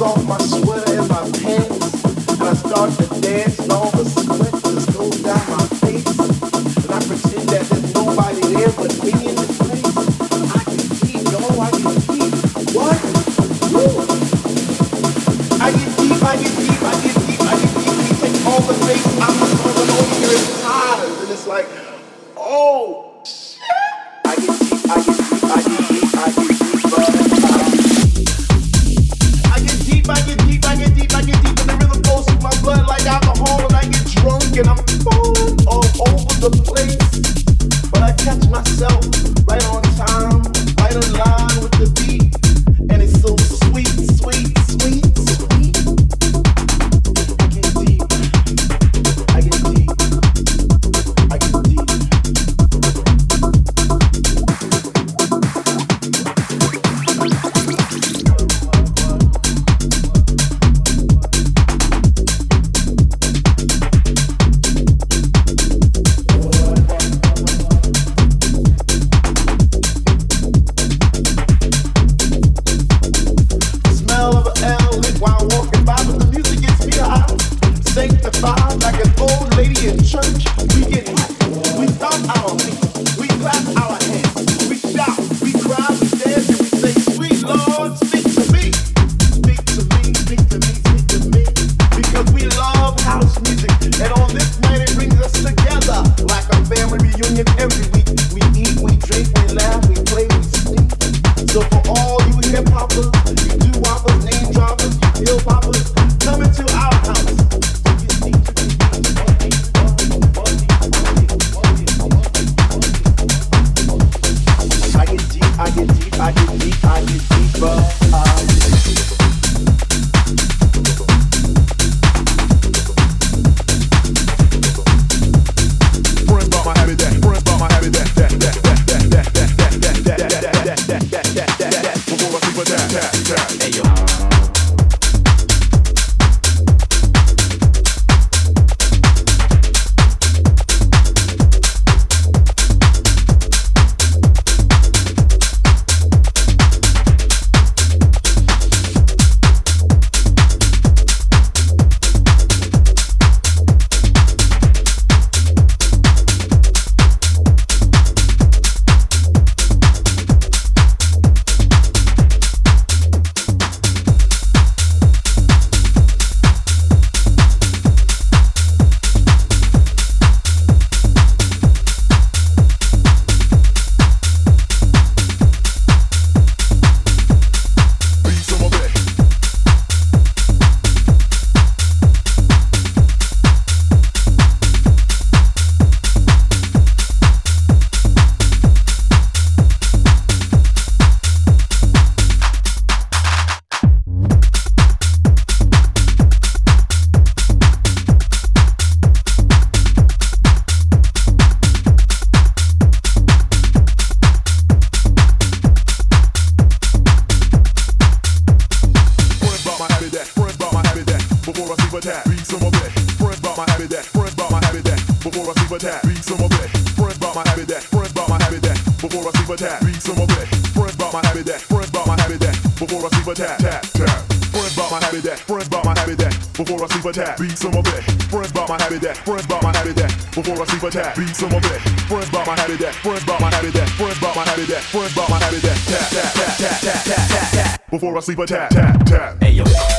off my sweater and my pants. that. Tap, tap, tap, tap, tap, tap, tap. Before I sleep, a tap, tap, tap. Hey, yo.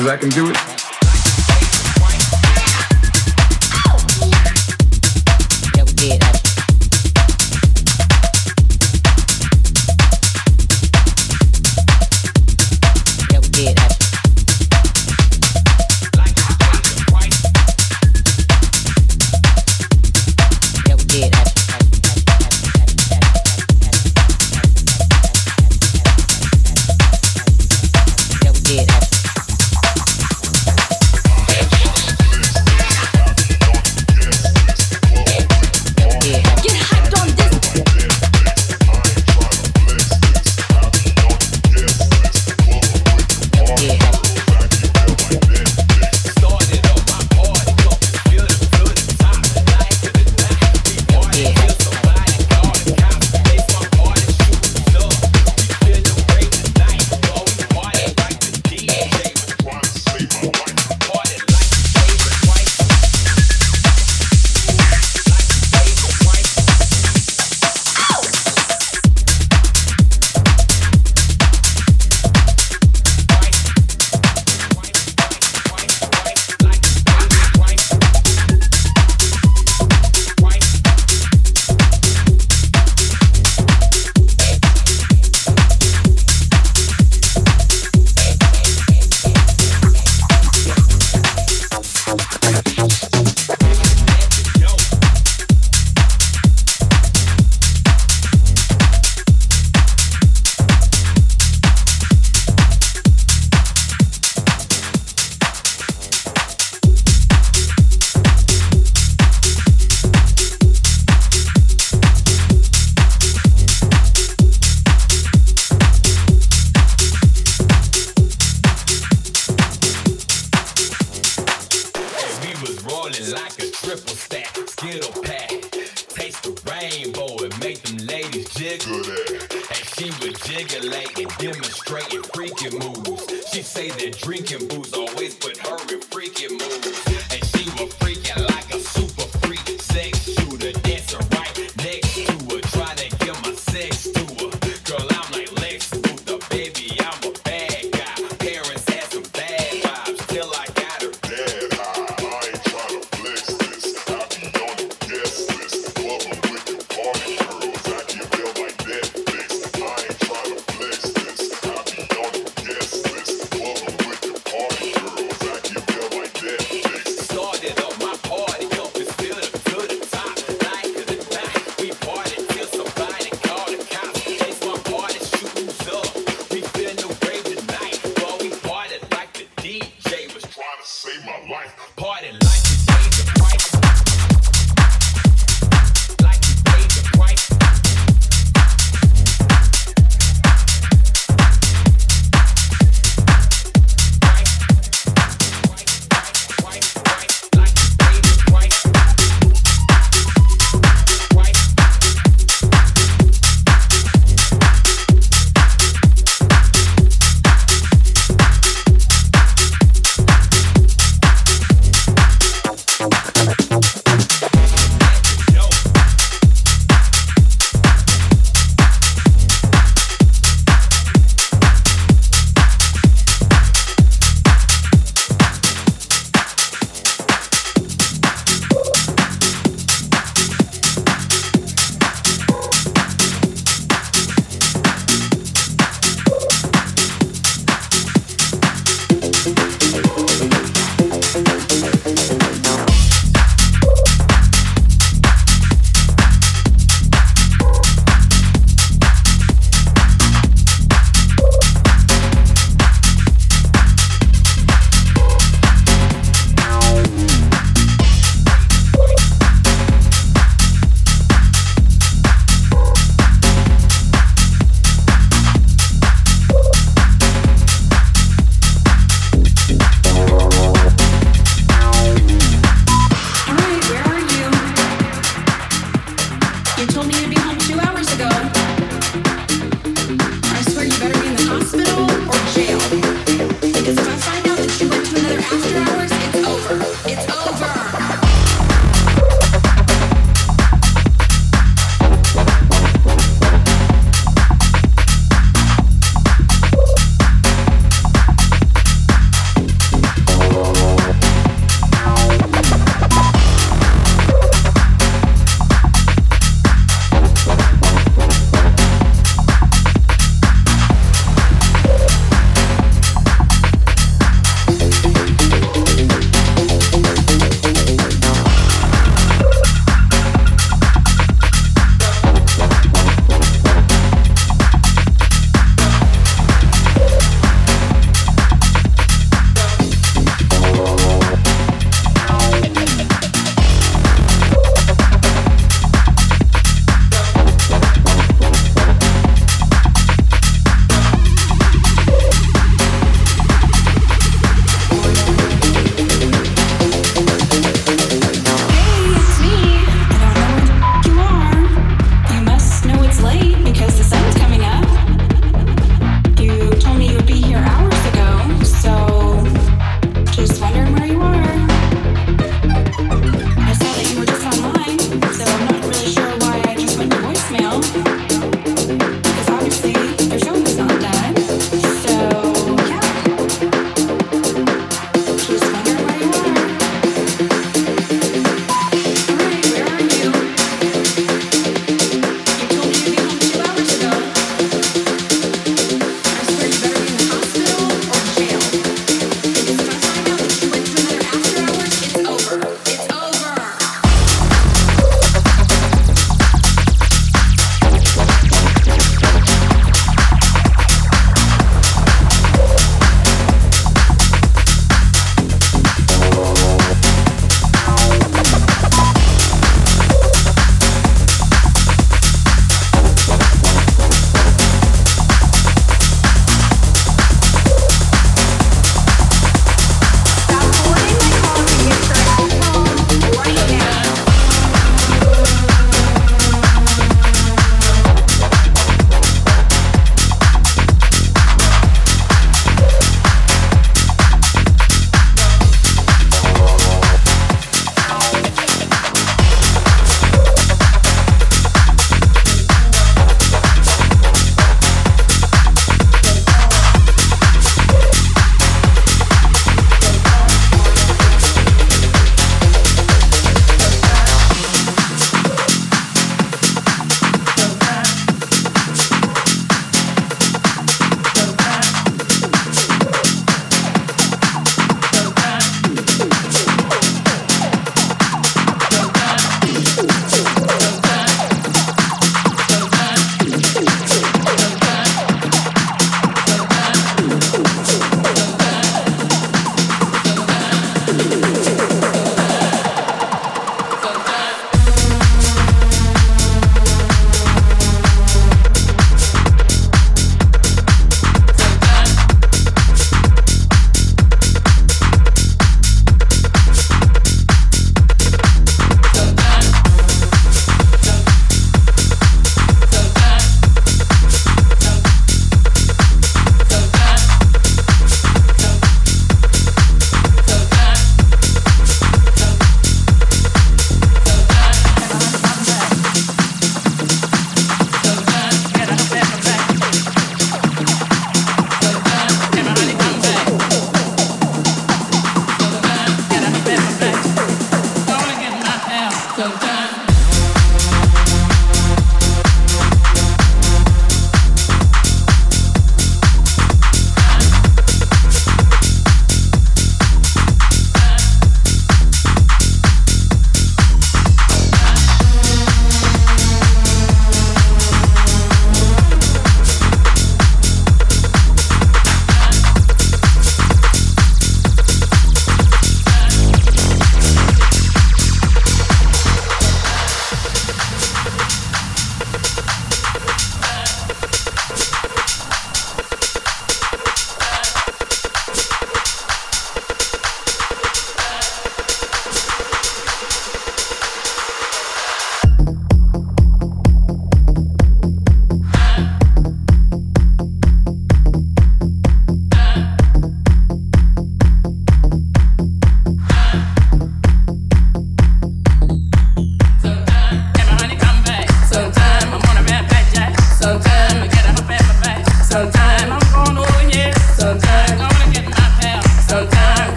Cause I can do it.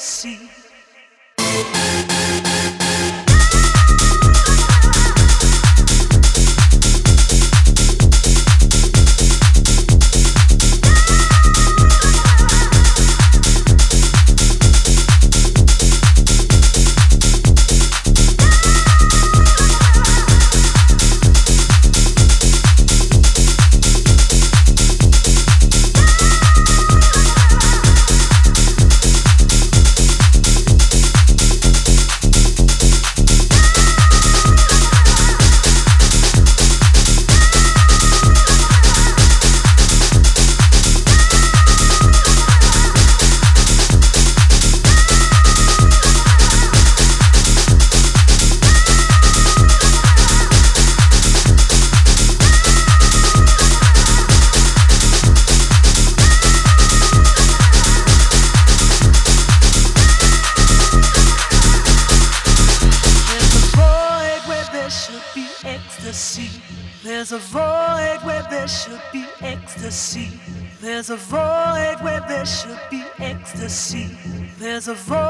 sea. As a voice.